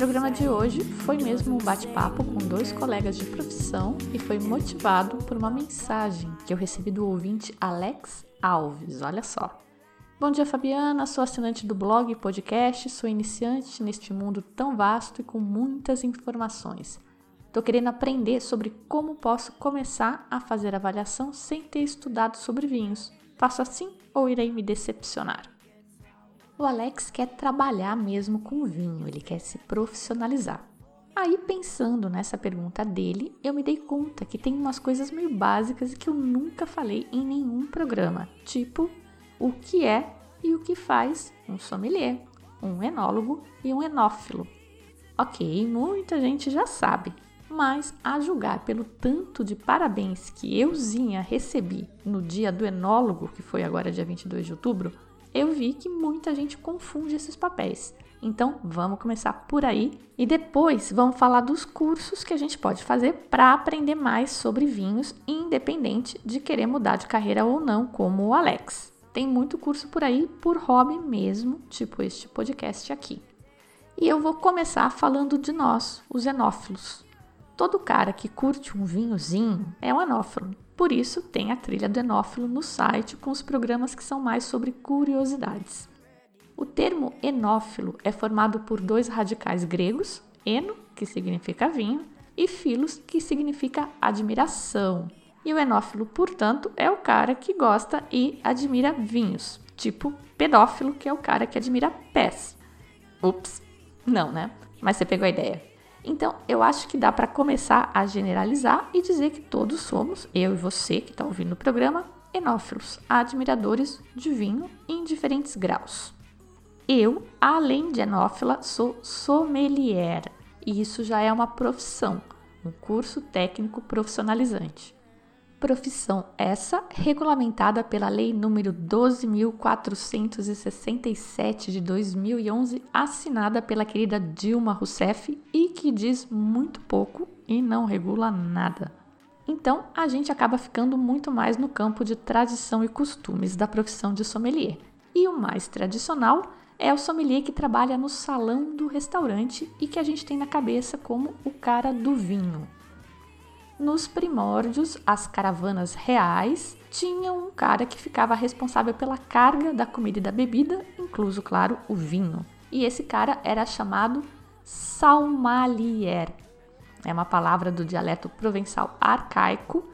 Programa de hoje foi mesmo um bate-papo com dois colegas de profissão e foi motivado por uma mensagem que eu recebi do ouvinte Alex Alves. Olha só. Bom dia, Fabiana. Sou assinante do blog e podcast. Sou iniciante neste mundo tão vasto e com muitas informações. Estou querendo aprender sobre como posso começar a fazer avaliação sem ter estudado sobre vinhos. Faço assim ou irei me decepcionar? O Alex quer trabalhar mesmo com vinho, ele quer se profissionalizar. Aí, pensando nessa pergunta dele, eu me dei conta que tem umas coisas meio básicas que eu nunca falei em nenhum programa, tipo o que é e o que faz um sommelier, um enólogo e um enófilo. Ok, muita gente já sabe, mas a julgar pelo tanto de parabéns que euzinha recebi no dia do enólogo, que foi agora dia 22 de outubro, eu vi que muita gente confunde esses papéis. Então, vamos começar por aí e depois vamos falar dos cursos que a gente pode fazer para aprender mais sobre vinhos, independente de querer mudar de carreira ou não, como o Alex. Tem muito curso por aí por hobby mesmo, tipo este podcast aqui. E eu vou começar falando de nós, os enófilos. Todo cara que curte um vinhozinho é um enófilo. Por isso, tem a trilha do enófilo no site com os programas que são mais sobre curiosidades. O termo enófilo é formado por dois radicais gregos, eno, que significa vinho, e filos, que significa admiração. E o enófilo, portanto, é o cara que gosta e admira vinhos, tipo pedófilo, que é o cara que admira pés. Ups, não, né? Mas você pegou a ideia. Então, eu acho que dá para começar a generalizar e dizer que todos somos, eu e você que está ouvindo o programa, enófilos, admiradores de vinho em diferentes graus. Eu, além de enófila, sou sommelier e isso já é uma profissão, um curso técnico profissionalizante. Profissão essa regulamentada pela Lei número 12.467 de 2011, assinada pela querida Dilma Rousseff e que diz muito pouco e não regula nada. Então, a gente acaba ficando muito mais no campo de tradição e costumes da profissão de sommelier. E o mais tradicional é o sommelier que trabalha no salão do restaurante e que a gente tem na cabeça como o cara do vinho. Nos primórdios, as caravanas reais tinham um cara que ficava responsável pela carga da comida e da bebida, incluso, claro, o vinho. E esse cara era chamado salmalier. É uma palavra do dialeto provençal arcaico,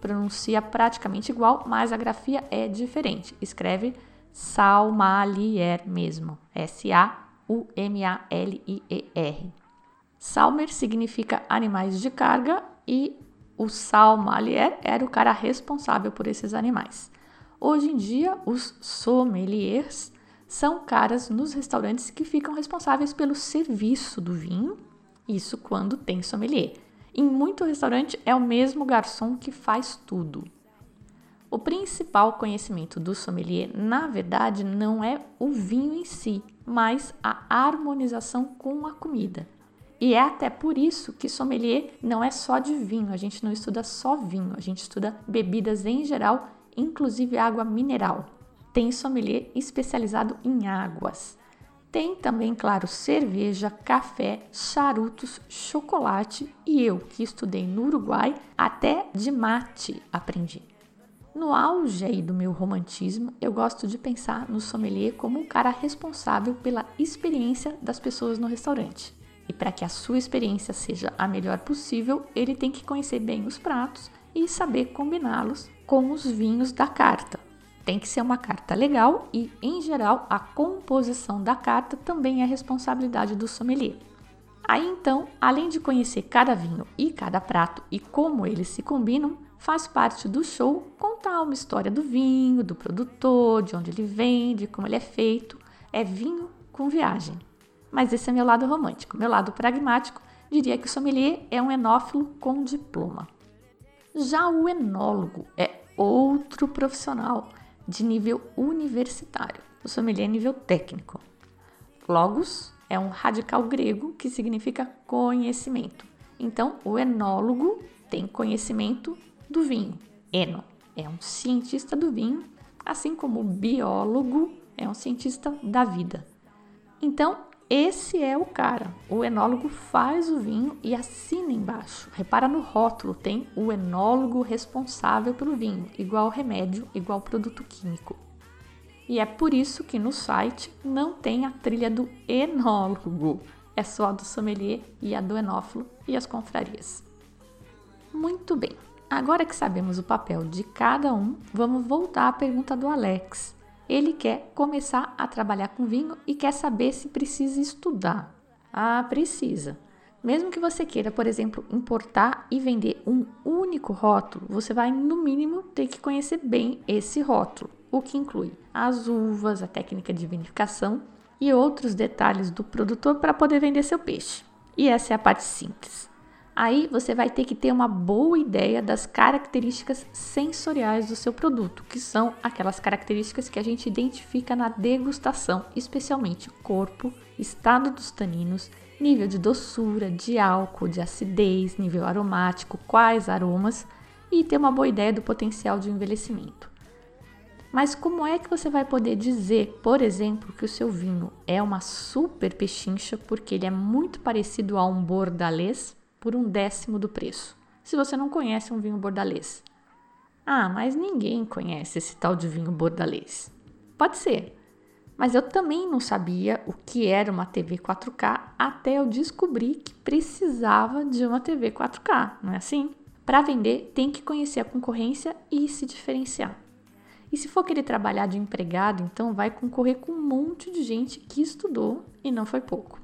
pronuncia praticamente igual, mas a grafia é diferente. Escreve salmalier mesmo. S-A-U-M-A-L-I-E-R. Salmer significa animais de carga e o salmalier era o cara responsável por esses animais. Hoje em dia, os sommeliers são caras nos restaurantes que ficam responsáveis pelo serviço do vinho, isso quando tem sommelier. Em muito restaurante é o mesmo garçom que faz tudo. O principal conhecimento do sommelier, na verdade, não é o vinho em si, mas a harmonização com a comida. E é até por isso que sommelier não é só de vinho, a gente não estuda só vinho, a gente estuda bebidas em geral, inclusive água mineral. Tem sommelier especializado em águas. Tem também, claro, cerveja, café, charutos, chocolate e eu, que estudei no Uruguai, até de mate aprendi. No auge aí do meu romantismo, eu gosto de pensar no sommelier como o cara responsável pela experiência das pessoas no restaurante. E para que a sua experiência seja a melhor possível, ele tem que conhecer bem os pratos e saber combiná-los com os vinhos da carta. Tem que ser uma carta legal e, em geral, a composição da carta também é responsabilidade do sommelier. Aí então, além de conhecer cada vinho e cada prato e como eles se combinam, faz parte do show contar uma história do vinho, do produtor, de onde ele vem, de como ele é feito. É vinho com viagem mas esse é meu lado romântico. Meu lado pragmático diria que o sommelier é um enófilo com diploma. Já o enólogo é outro profissional de nível universitário, o sommelier é nível técnico. Logos é um radical grego que significa conhecimento. Então, o enólogo tem conhecimento do vinho. Eno é um cientista do vinho, assim como o biólogo é um cientista da vida. Então, esse é o cara. O enólogo faz o vinho e assina embaixo. Repara no rótulo, tem o enólogo responsável pelo vinho, igual remédio, igual produto químico. E é por isso que no site não tem a trilha do enólogo, é só a do sommelier e a do enófilo e as confrarias. Muito bem, agora que sabemos o papel de cada um, vamos voltar à pergunta do Alex ele quer começar a trabalhar com vinho e quer saber se precisa estudar. Ah, precisa. Mesmo que você queira, por exemplo, importar e vender um único rótulo, você vai, no mínimo, ter que conhecer bem esse rótulo, o que inclui as uvas, a técnica de vinificação e outros detalhes do produtor para poder vender seu peixe. E essa é a parte simples. Aí você vai ter que ter uma boa ideia das características sensoriais do seu produto, que são aquelas características que a gente identifica na degustação, especialmente corpo, estado dos taninos, nível de doçura, de álcool, de acidez, nível aromático, quais aromas e ter uma boa ideia do potencial de envelhecimento. Mas como é que você vai poder dizer, por exemplo, que o seu vinho é uma super pechincha porque ele é muito parecido a um bordalês? Por um décimo do preço, se você não conhece um vinho bordalês. Ah, mas ninguém conhece esse tal de vinho bordalês. Pode ser, mas eu também não sabia o que era uma TV 4K até eu descobrir que precisava de uma TV 4K, não é assim? Para vender, tem que conhecer a concorrência e se diferenciar. E se for querer trabalhar de empregado, então vai concorrer com um monte de gente que estudou e não foi pouco.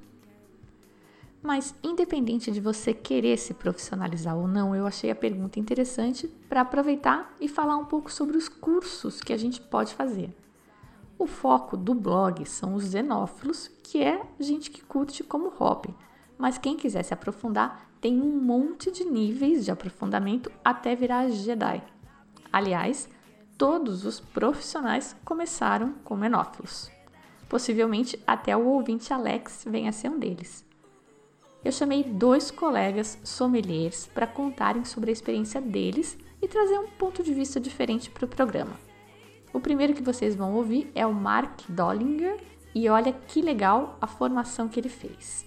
Mas, independente de você querer se profissionalizar ou não, eu achei a pergunta interessante para aproveitar e falar um pouco sobre os cursos que a gente pode fazer. O foco do blog são os xenófilos, que é gente que curte como hobby, mas quem quiser se aprofundar tem um monte de níveis de aprofundamento até virar Jedi. Aliás, todos os profissionais começaram como enófilos. Possivelmente até o ouvinte Alex venha a ser um deles eu chamei dois colegas sommeliers para contarem sobre a experiência deles e trazer um ponto de vista diferente para o programa. O primeiro que vocês vão ouvir é o Mark Dollinger e olha que legal a formação que ele fez.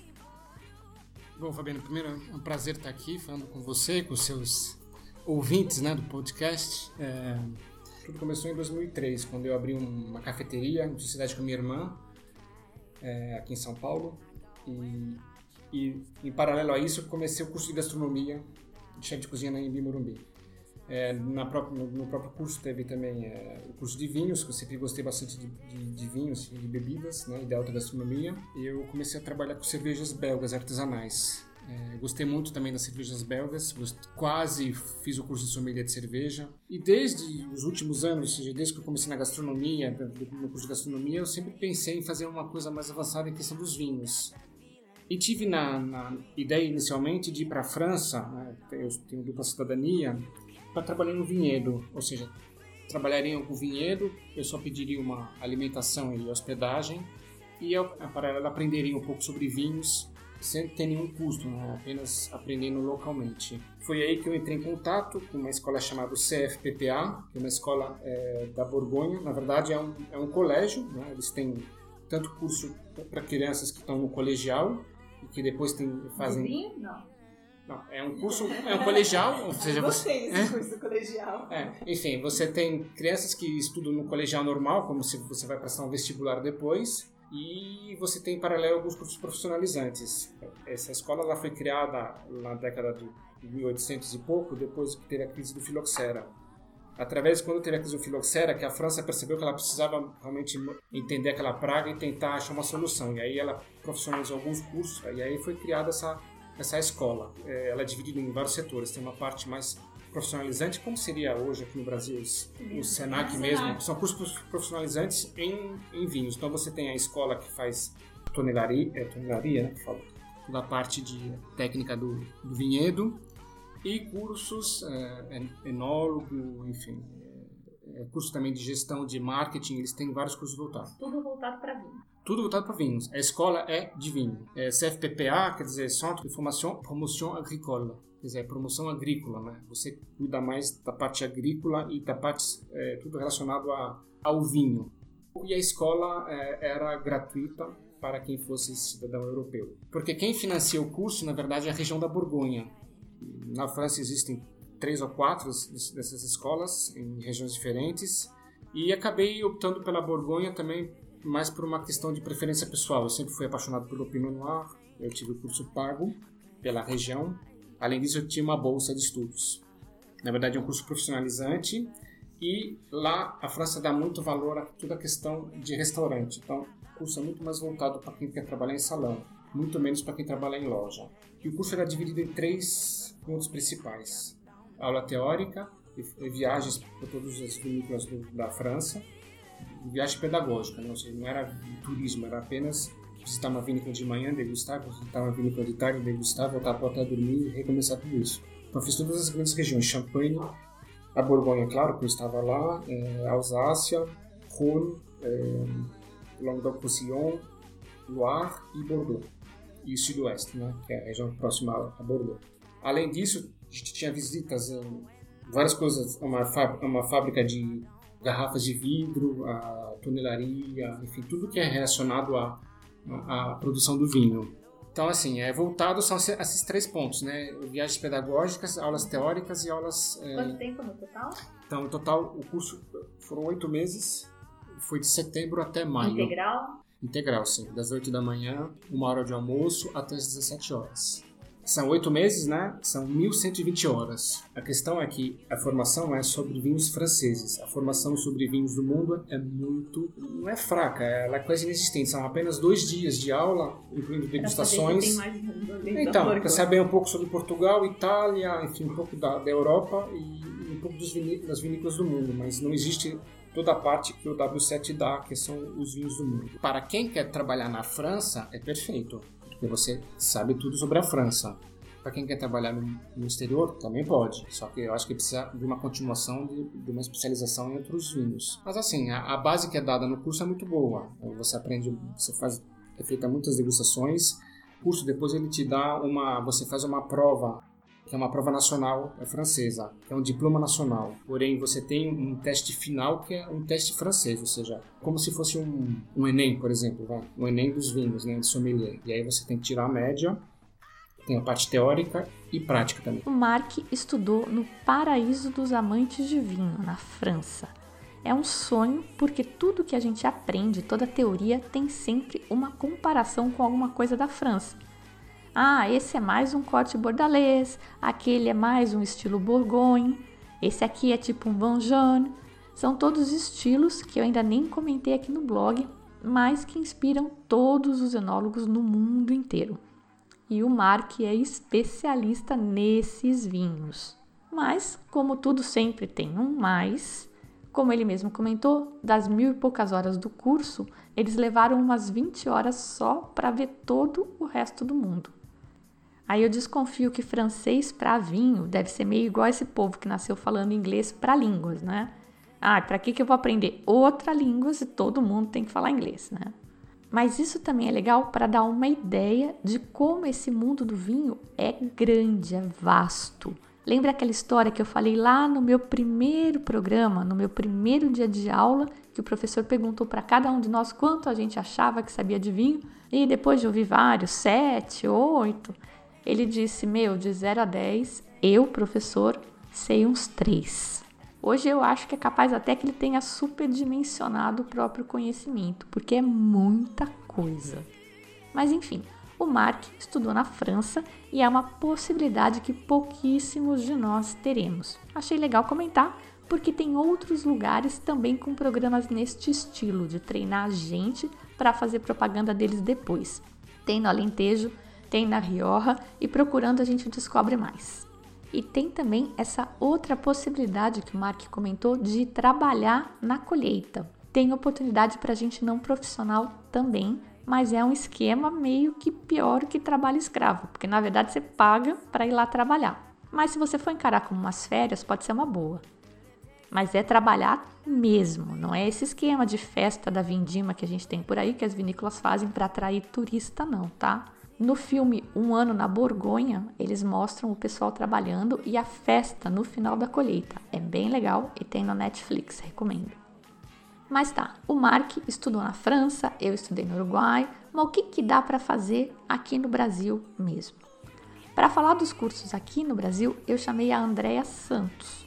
Bom, Fabiano, primeiro é um prazer estar aqui falando com você, com seus ouvintes né, do podcast. É, tudo começou em 2003, quando eu abri uma cafeteria em sociedade com minha irmã, é, aqui em São Paulo. E e, em paralelo a isso, comecei o curso de gastronomia de chefe de cozinha na Embi Morumbi. É, na própria, no, no, próprio curso teve também é, o curso de vinhos, que eu sempre gostei bastante de, de, de vinhos e de bebidas, né, e de alta gastronomia. E eu comecei a trabalhar com cervejas belgas artesanais. É, gostei muito também das cervejas belgas, quase fiz o curso de sommelier de cerveja. E desde os últimos anos, desde que eu comecei na gastronomia, no curso de gastronomia, eu sempre pensei em fazer uma coisa mais avançada em questão dos vinhos. E tive na, na ideia inicialmente de ir para a França, né, eu tenho dupla cidadania, para trabalhar no vinhedo, ou seja, trabalharia algum vinhedo, eu só pediria uma alimentação e hospedagem, e eu, a paralelo, aprenderia um pouco sobre vinhos, sem ter nenhum custo, né, apenas aprendendo localmente. Foi aí que eu entrei em contato com uma escola chamada CFPPA, que é uma escola é, da Borgonha, na verdade é um, é um colégio, né, eles têm tanto curso para crianças que estão no colegial, que depois tem, fazem. Vinho? Não. Não, é um curso, é um colegial, ou seja, você. desse é? curso colegial. É, enfim, você tem crianças que estudam no colegial normal, como se você vai prestar um vestibular depois, e você tem em paralelo alguns cursos profissionalizantes. Essa escola ela foi criada na década de 1800 e pouco, depois que teve a crise do filoxera através quando teve a crise do filoxera, que a França percebeu que ela precisava realmente entender aquela praga e tentar achar uma solução. E aí ela profissionalizou alguns cursos e aí foi criada essa essa escola. É, ela é dividida em vários setores. Tem uma parte mais profissionalizante, como seria hoje aqui no Brasil o Senac mesmo, são cursos profissionalizantes em, em vinhos. Então você tem a escola que faz tonelaria, é, tonelaria né, da parte de técnica do, do vinhedo, e cursos, é, enólogo, enfim, é, curso também de gestão de marketing, eles têm vários cursos voltados. Tudo voltado para vinho. Tudo voltado para vinhos. A escola é de vinho. É CFPPA, quer dizer, Centre de Formação Promotion Agricole. Quer dizer, promoção agrícola, né? Você cuida mais da parte agrícola e da parte, é, tudo relacionado a, ao vinho. E a escola é, era gratuita para quem fosse cidadão europeu. Porque quem financia o curso, na verdade, é a região da Borgonha. Na França existem três ou quatro dessas escolas em regiões diferentes e acabei optando pela Borgonha também mais por uma questão de preferência pessoal. Eu sempre fui apaixonado pelo Pinot Noir, eu tive o curso pago pela região. Além disso, eu tinha uma bolsa de estudos. Na verdade, é um curso profissionalizante e lá a França dá muito valor a toda a questão de restaurante. Então, o curso é muito mais voltado para quem quer trabalhar em salão, muito menos para quem trabalha em loja. E o curso era dividido em três pontos principais aula teórica, e viagens por todas as vinícolas da França, viagem pedagógica, né? ou seja, não era turismo, era apenas visitar uma vinícola de manhã, degustar, visitar uma vinícola de tarde, degustar, voltar para o hotel dormir e recomeçar tudo isso. Então fiz todas as grandes regiões, Champagne, a Borgonha, claro, que eu estava lá, é, Alsácia, Rhône, é, Languedoc-Roussillon, Loire e Bordeaux. E o Sudoeste, né, que é a região próxima a Bordeaux. Além disso, a gente tinha visitas várias coisas, uma, uma fábrica de garrafas de vidro, a tonelaria, enfim, tudo que é relacionado à, à, produção do vinho. Então, assim, é voltado são esses três pontos, né? Viagens pedagógicas, aulas teóricas e aulas... É... Quanto tempo no total? Então, no total, o curso foram oito meses, foi de setembro até maio. Integral? Integral, sim. Das oito da manhã, uma hora de almoço, até as 17 horas. São oito meses, né? São 1.120 horas. A questão é que a formação é sobre vinhos franceses. A formação sobre vinhos do mundo é muito. não é fraca, ela é quase inexistente. São apenas dois dias de aula, incluindo degustações. Então, para saber um pouco sobre Portugal, Itália, enfim, um pouco da, da Europa e um pouco dos das vinícolas do mundo. Mas não existe toda a parte que o W7 dá, que são os vinhos do mundo. Para quem quer trabalhar na França, é perfeito você sabe tudo sobre a França. Para quem quer trabalhar no, no, exterior, também pode. Só que eu acho que precisa de uma continuação, de, de uma especialização em outros vinhos. Mas assim, a, a, base que é dada no curso é muito boa. Você aprende, você faz, é feita muitas degustações. O curso depois ele te dá uma, você faz uma prova que é uma prova nacional é francesa, é um diploma nacional. Porém, você tem um teste final que é um teste francês, ou seja, como se fosse um, um Enem, por exemplo, vai? um Enem dos vinhos, né, de sommelier. E aí você tem que tirar a média, tem a parte teórica e prática também. O Marc estudou no Paraíso dos Amantes de Vinho, na França. É um sonho porque tudo que a gente aprende, toda teoria, tem sempre uma comparação com alguma coisa da França. Ah, esse é mais um corte bordalês, aquele é mais um estilo Bourgogne, esse aqui é tipo um Vangeane. São todos estilos que eu ainda nem comentei aqui no blog, mas que inspiram todos os enólogos no mundo inteiro. E o Mark é especialista nesses vinhos. Mas, como tudo sempre tem um mais, como ele mesmo comentou, das mil e poucas horas do curso, eles levaram umas 20 horas só para ver todo o resto do mundo. Aí eu desconfio que francês para vinho deve ser meio igual esse povo que nasceu falando inglês para línguas, né? Ah, para que, que eu vou aprender outra língua se todo mundo tem que falar inglês, né? Mas isso também é legal para dar uma ideia de como esse mundo do vinho é grande, é vasto. Lembra aquela história que eu falei lá no meu primeiro programa, no meu primeiro dia de aula, que o professor perguntou para cada um de nós quanto a gente achava que sabia de vinho? E depois de ouvir vários, sete, oito, ele disse: Meu, de 0 a 10, eu, professor, sei uns 3. Hoje eu acho que é capaz até que ele tenha superdimensionado o próprio conhecimento, porque é muita coisa. Mas enfim, o Mark estudou na França e é uma possibilidade que pouquíssimos de nós teremos. Achei legal comentar, porque tem outros lugares também com programas neste estilo, de treinar a gente para fazer propaganda deles depois. Tem no Alentejo, tem na Rioja e procurando a gente descobre mais. E tem também essa outra possibilidade que o Mark comentou de trabalhar na colheita. Tem oportunidade para gente não profissional também, mas é um esquema meio que pior que trabalho escravo, porque na verdade você paga para ir lá trabalhar. Mas se você for encarar como umas férias, pode ser uma boa. Mas é trabalhar mesmo, não é esse esquema de festa da vindima que a gente tem por aí, que as vinícolas fazem para atrair turista, não, tá? No filme Um Ano na Borgonha, eles mostram o pessoal trabalhando e a festa no final da colheita. É bem legal e tem na Netflix, recomendo. Mas tá, o Mark estudou na França, eu estudei no Uruguai, mas o que, que dá para fazer aqui no Brasil mesmo? Para falar dos cursos aqui no Brasil, eu chamei a Andrea Santos.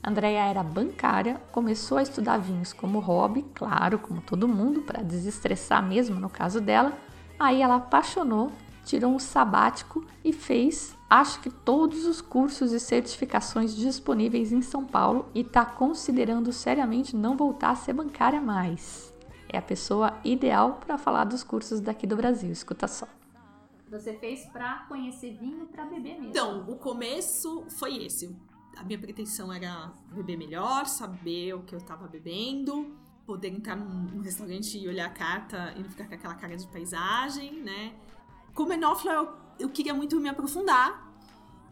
Andrea era bancária, começou a estudar vinhos como hobby, claro, como todo mundo, para desestressar mesmo no caso dela. Aí ela apaixonou, tirou um sabático e fez, acho que todos os cursos e certificações disponíveis em São Paulo e está considerando seriamente não voltar a ser bancária mais. É a pessoa ideal para falar dos cursos daqui do Brasil, escuta só. Você fez para conhecer vinho para beber mesmo? Então, o começo foi esse. A minha pretensão era beber melhor, saber o que eu estava bebendo, poder entrar num, num, restaurante e olhar a carta e não ficar com aquela cara de paisagem, né? Como enófila, eu, eu queria muito me aprofundar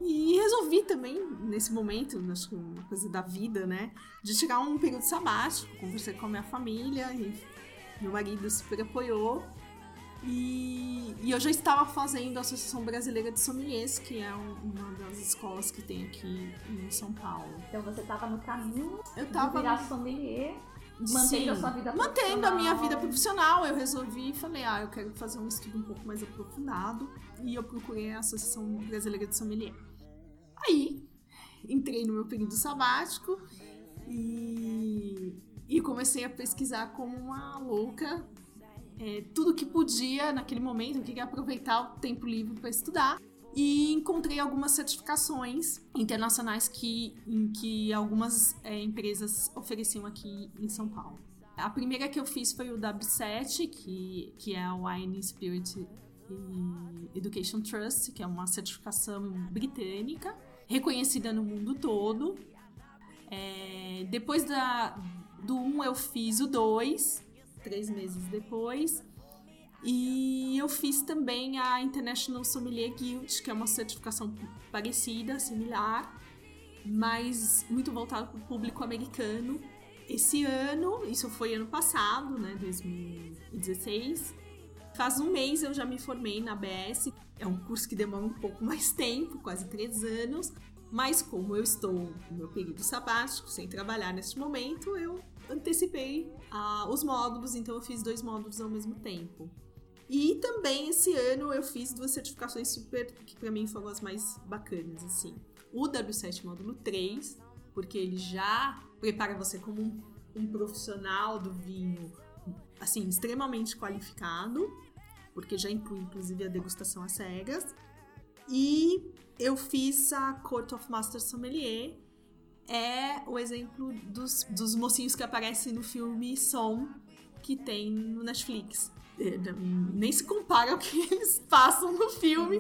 e resolvi também, nesse momento, acho que uma coisa da vida, né? De tirar um período sabático, conversei com a minha família e meu marido super apoiou. E, e, eu já estava fazendo a Associação Brasileira de Sommeliers, que é uma das escolas que tem aqui em São Paulo. Então você estava no caminho eu tava de virar sommelier, mantendo Sim, a sua vida mantendo a minha vida profissional. Eu resolvi e falei, ah, eu quero fazer um estudo um pouco mais aprofundado. E eu procurei a Associação Brasileira de Sommelier. Aí, entrei no meu período sabático e, e comecei a pesquisar como uma louca é, tudo que podia naquele momento, eu queria aproveitar o tempo livre para estudar. E encontrei algumas certificações internacionais que, em que algumas é, empresas ofereciam aqui em São Paulo. A primeira que eu fiz foi o W7, que, que é o Wine Spirit Education Trust, que é uma certificação britânica, reconhecida no mundo todo. É, depois da, do 1 um eu fiz o 2, três meses depois. E eu fiz também a International Sommelier Guild, que é uma certificação parecida, similar, mas muito voltada para o público americano. Esse ano, isso foi ano passado, né, 2016, faz um mês eu já me formei na ABS. É um curso que demora um pouco mais tempo, quase três anos, mas como eu estou no meu período sabático, sem trabalhar neste momento, eu antecipei ah, os módulos, então eu fiz dois módulos ao mesmo tempo. E também esse ano eu fiz duas certificações super que para mim foram as mais bacanas assim. O W7 módulo 3, porque ele já prepara você como um, um profissional do vinho assim extremamente qualificado, porque já inclui inclusive a degustação às cegas. E eu fiz a Court of Master Sommelier, é o exemplo dos, dos mocinhos que aparecem no filme Som, que tem no Netflix. Nem se compara ao que eles passam no filme.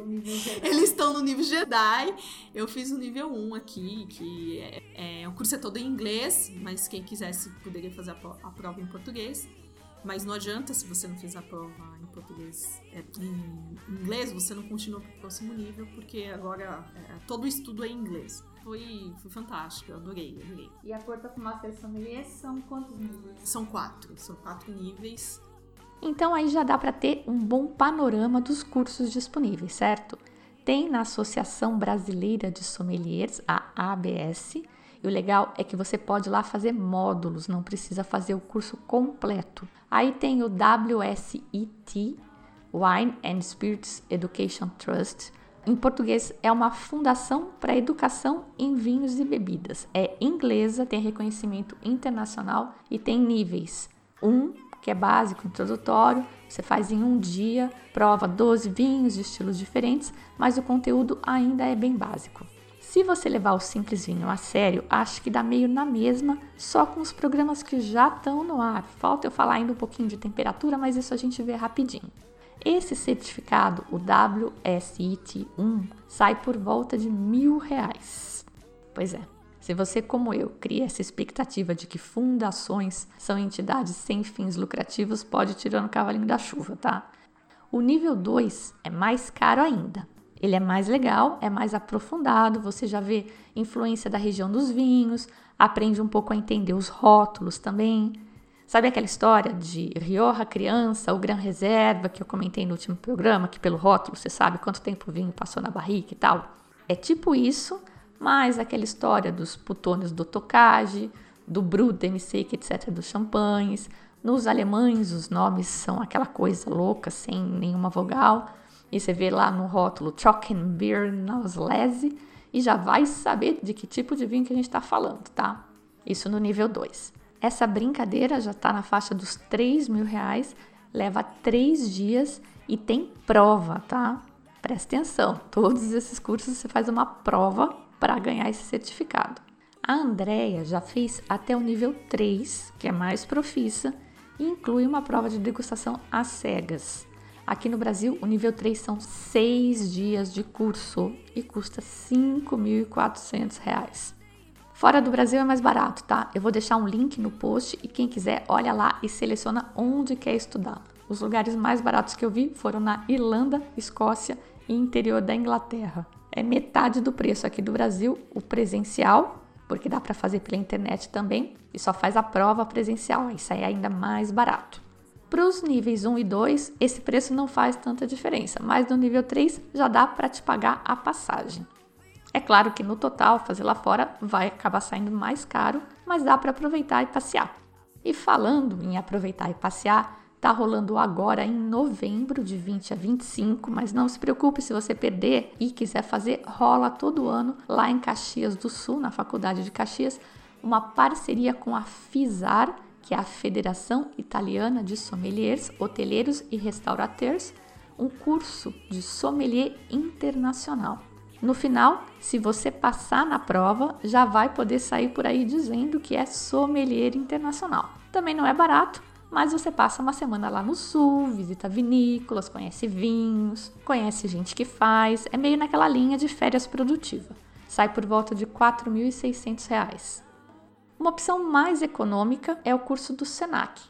Eles estão no nível Jedi. Eu fiz o nível 1 aqui, que é, é, o curso é todo em inglês, mas quem quisesse poderia fazer a, prova em português. Mas não adianta se você não fez a prova em português, é, em inglês, você não continua para o próximo nível, porque agora é, todo o estudo é em inglês. Foi, foi fantástico, eu adorei, adorei. E a Porta com Master Sommelier são quantos níveis? São quatro, são quatro níveis. Então aí já dá para ter um bom panorama dos cursos disponíveis, certo? Tem na Associação Brasileira de Sommeliers, a ABS, e o legal é que você pode lá fazer módulos, não precisa fazer o curso completo. Aí tem o WSET, Wine and Spirits Education Trust. Em português, é uma fundação para educação em vinhos e bebidas. É inglesa, tem reconhecimento internacional e tem níveis. Um, que é básico, introdutório, você faz em um dia, prova 12 vinhos de estilos diferentes, mas o conteúdo ainda é bem básico. Se você levar o Simples Vinho a sério, acho que dá meio na mesma, só com os programas que já estão no ar. Falta eu falar ainda um pouquinho de temperatura, mas isso a gente vê rapidinho. Esse certificado, o WSIT 1, sai por volta de mil reais. Pois é, se você, como eu, cria essa expectativa de que fundações são entidades sem fins lucrativos, pode tirar no cavalinho da chuva, tá? O nível 2 é mais caro ainda. Ele é mais legal, é mais aprofundado, você já vê influência da região dos vinhos, aprende um pouco a entender os rótulos também. Sabe aquela história de Rioja criança, o Gran Reserva, que eu comentei no último programa, que pelo rótulo você sabe quanto tempo o vinho passou na barrica e tal? É tipo isso, mas aquela história dos putônios do Tocage, do Brut, Seca, etc., dos champanhes. Nos alemães, os nomes são aquela coisa louca, sem nenhuma vogal. E você vê lá no rótulo Trockenbeer Auslese e já vai saber de que tipo de vinho que a gente está falando, tá? Isso no nível 2. Essa brincadeira já está na faixa dos 3 mil reais, leva 3 dias e tem prova, tá? Presta atenção, todos esses cursos você faz uma prova para ganhar esse certificado. A Andrea já fez até o nível 3, que é mais profissa, e inclui uma prova de degustação às cegas. Aqui no Brasil, o nível 3 são 6 dias de curso e custa R$ 5.400. Fora do Brasil é mais barato, tá? Eu vou deixar um link no post e quem quiser olha lá e seleciona onde quer estudar. Os lugares mais baratos que eu vi foram na Irlanda, Escócia e interior da Inglaterra. É metade do preço aqui do Brasil, o presencial, porque dá para fazer pela internet também, e só faz a prova presencial, isso aí é ainda mais barato. Para os níveis 1 e 2, esse preço não faz tanta diferença, mas no nível 3 já dá para te pagar a passagem. É claro que no total, fazer lá fora vai acabar saindo mais caro, mas dá para aproveitar e passear. E falando em aproveitar e passear, tá rolando agora em novembro, de 20 a 25, mas não se preocupe se você perder e quiser fazer, rola todo ano lá em Caxias do Sul, na Faculdade de Caxias, uma parceria com a FISAR, que é a Federação Italiana de Sommeliers, Hoteleiros e Restaurateurs, um curso de sommelier internacional. No final, se você passar na prova, já vai poder sair por aí dizendo que é sommelier internacional. Também não é barato, mas você passa uma semana lá no sul, visita vinícolas, conhece vinhos, conhece gente que faz, é meio naquela linha de férias produtiva. Sai por volta de R$ 4.600. Uma opção mais econômica é o curso do SENAC.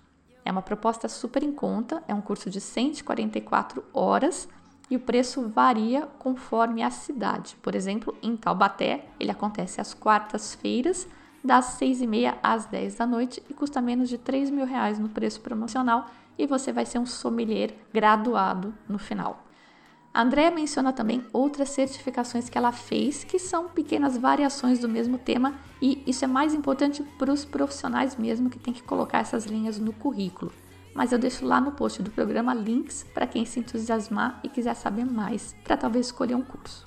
É uma proposta super em conta, é um curso de 144 horas e o preço varia conforme a cidade. Por exemplo, em Taubaté, ele acontece às quartas-feiras, das 6 e meia às 10 da noite e custa menos de 3 mil reais no preço promocional e você vai ser um sommelier graduado no final. A Andrea menciona também outras certificações que ela fez, que são pequenas variações do mesmo tema, e isso é mais importante para os profissionais mesmo que tem que colocar essas linhas no currículo mas eu deixo lá no post do programa links para quem se entusiasmar e quiser saber mais, para talvez escolher um curso.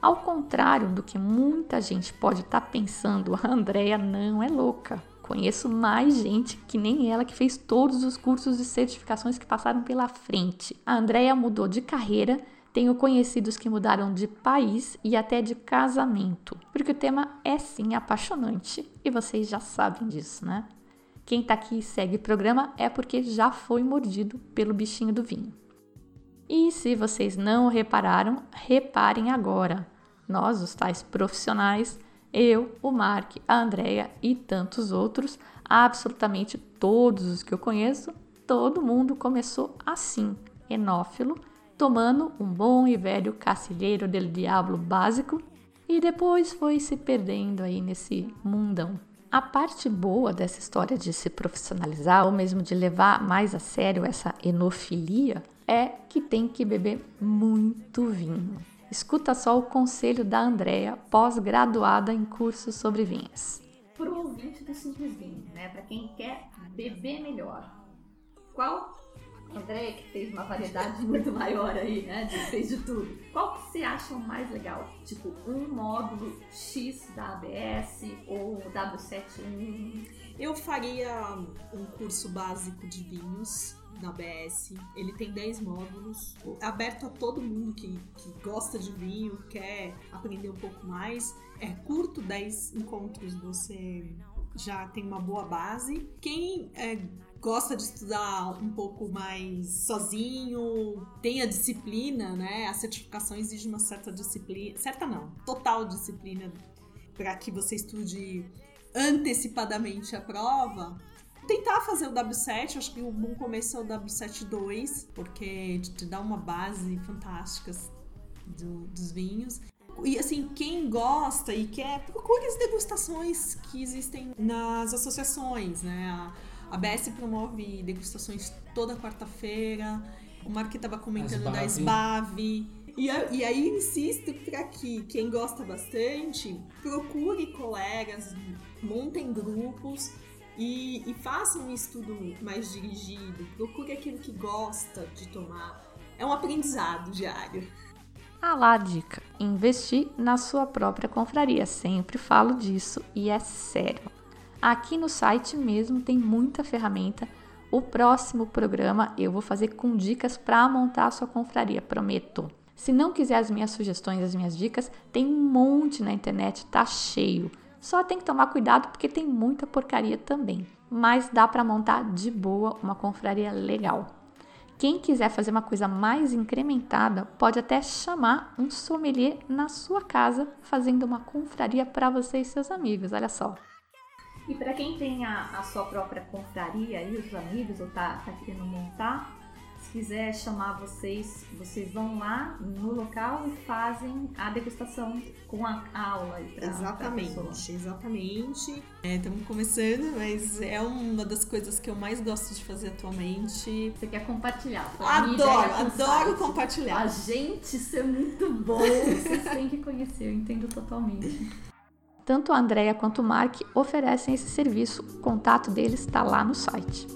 Ao contrário do que muita gente pode estar tá pensando, a Andrea não é louca. Conheço mais gente que nem ela que fez todos os cursos e certificações que passaram pela frente. A Andrea mudou de carreira, tenho conhecidos que mudaram de país e até de casamento, porque o tema é sim apaixonante e vocês já sabem disso, né? Quem está aqui e segue o programa é porque já foi mordido pelo bichinho do vinho. E se vocês não repararam, reparem agora. Nós, os tais profissionais, eu, o Mark, a Andrea e tantos outros, absolutamente todos os que eu conheço, todo mundo começou assim, enófilo, tomando um bom e velho cacilheiro del diablo básico e depois foi se perdendo aí nesse mundão. A parte boa dessa história de se profissionalizar ou mesmo de levar mais a sério essa enofilia é que tem que beber muito vinho. Escuta só o conselho da Andrea, pós-graduada em cursos sobre vinhos. Para o ouvinte do Simples Vinho, né? Para quem quer beber melhor, qual André, que fez uma variedade muito maior aí, né? De, fez de tudo. Qual que você acha o mais legal? Tipo, um módulo X da ABS ou W71? Eu faria um curso básico de vinhos na ABS. Ele tem 10 módulos, aberto a todo mundo que, que gosta de vinho, quer aprender um pouco mais. É curto, 10 encontros você já tem uma boa base. Quem é, gosta de estudar um pouco mais sozinho, tem a disciplina, né? A certificação exige uma certa disciplina, certa não, total disciplina para que você estude antecipadamente a prova. Tentar fazer o W7, acho que o bom começo é o W7 2, porque te dá uma base fantástica do- dos vinhos. E assim, quem gosta e quer, procure as degustações que existem nas associações, né? A, a BS promove degustações toda quarta-feira. O Mark estava comentando da SBAV. E, e aí insisto para que quem gosta bastante procure colegas, montem grupos e, e façam um estudo mais dirigido. Procure aquilo que gosta de tomar. É um aprendizado diário. Ah lá dica: investir na sua própria confraria. Sempre falo disso e é sério. Aqui no site mesmo tem muita ferramenta. O próximo programa eu vou fazer com dicas para montar a sua confraria, prometo. Se não quiser as minhas sugestões, as minhas dicas, tem um monte na internet, tá cheio. Só tem que tomar cuidado porque tem muita porcaria também. Mas dá para montar de boa uma confraria legal. Quem quiser fazer uma coisa mais incrementada, pode até chamar um sommelier na sua casa, fazendo uma confraria para você e seus amigos. Olha só. E para quem tem a, a sua própria confraria e os amigos, ou tá, tá querendo montar, quiser chamar vocês, vocês vão lá no local e fazem a degustação com a aula pra, pra pessoa. Exatamente, exatamente. Estamos começando, mas é uma das coisas que eu mais gosto de fazer atualmente. Você quer compartilhar? Adoro, o adoro site. compartilhar. A gente, isso é muito bom. Vocês têm que conhecer, eu entendo totalmente. Tanto a Andrea quanto o Mark oferecem esse serviço. O contato deles está lá no site.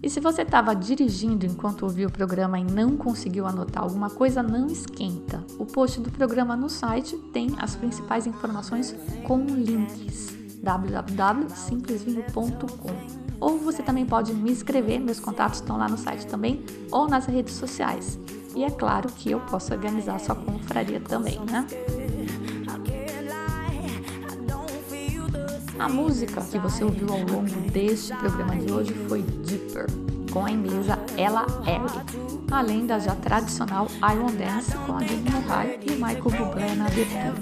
E se você estava dirigindo enquanto ouviu o programa e não conseguiu anotar alguma coisa, não esquenta. O post do programa no site tem as principais informações com links www.simplesvinho.com. Ou você também pode me escrever, meus contatos estão lá no site também, ou nas redes sociais. E é claro que eu posso organizar a sua confraria também, né? A música que você ouviu ao longo deste programa de hoje foi Com a inglesa Ella Airy, além da já tradicional I Won't Dance com a Demi High e Michael Bublé na abertura.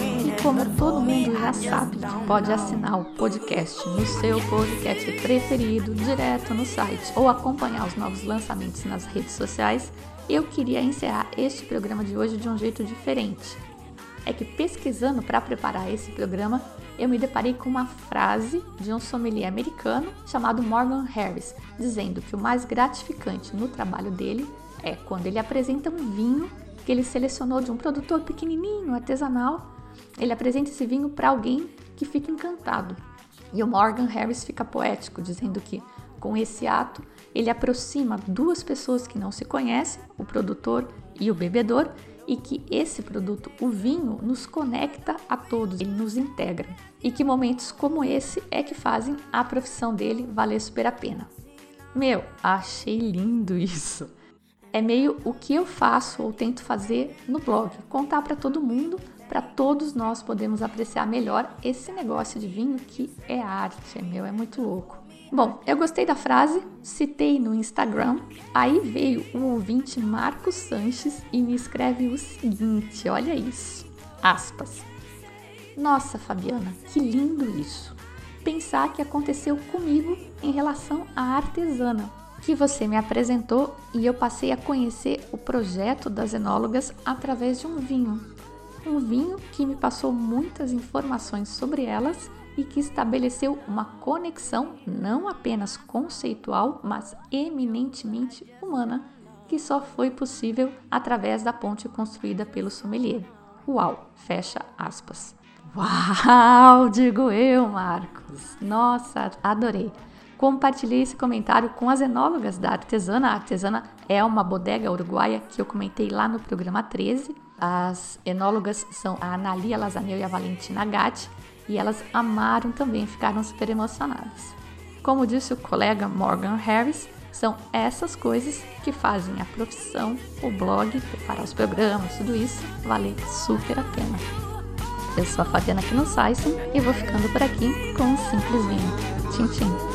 E como todo mundo já sabe, pode assinar o podcast no seu podcast preferido, direto no site, ou acompanhar os novos lançamentos nas redes sociais, eu queria encerrar este programa de hoje de um jeito diferente. É que pesquisando para preparar esse programa, eu me deparei com uma frase de um sommelier americano chamado Morgan Harris, dizendo que o mais gratificante no trabalho dele é quando ele apresenta um vinho que ele selecionou de um produtor pequenininho, artesanal. Ele apresenta esse vinho para alguém que fica encantado. E o Morgan Harris fica poético, dizendo que com esse ato ele aproxima duas pessoas que não se conhecem, o produtor e o bebedor, e que esse produto, o vinho, nos conecta a todos, ele nos integra. E que momentos como esse é que fazem a profissão dele valer super a pena. Meu, achei lindo isso. É meio o que eu faço ou tento fazer no blog, contar para todo mundo, para todos nós podermos apreciar melhor esse negócio de vinho que é arte, meu, é muito louco. Bom, eu gostei da frase, citei no Instagram, aí veio o ouvinte Marcos Sanches e me escreve o seguinte, olha isso, aspas. Nossa, Fabiana, que lindo isso. Pensar que aconteceu comigo em relação à artesana, que você me apresentou e eu passei a conhecer o projeto das enólogas através de um vinho. Um vinho que me passou muitas informações sobre elas e que estabeleceu uma conexão não apenas conceitual, mas eminentemente humana, que só foi possível através da ponte construída pelo sommelier. Uau! Fecha aspas. Uau! Digo eu, Marcos. Nossa, adorei. Compartilhei esse comentário com as enólogas da Artesana. A Artesana é uma bodega uruguaia que eu comentei lá no programa 13. As enólogas são a Analia Lazaneu e a Valentina Gatti e elas amaram também, ficaram super emocionadas. Como disse o colega Morgan Harris, são essas coisas que fazem a profissão, o blog, preparar os programas, tudo isso valer super a pena. Eu sou a Fabiana aqui no Saisen e vou ficando por aqui com um simples vinho. Tchim, tchim.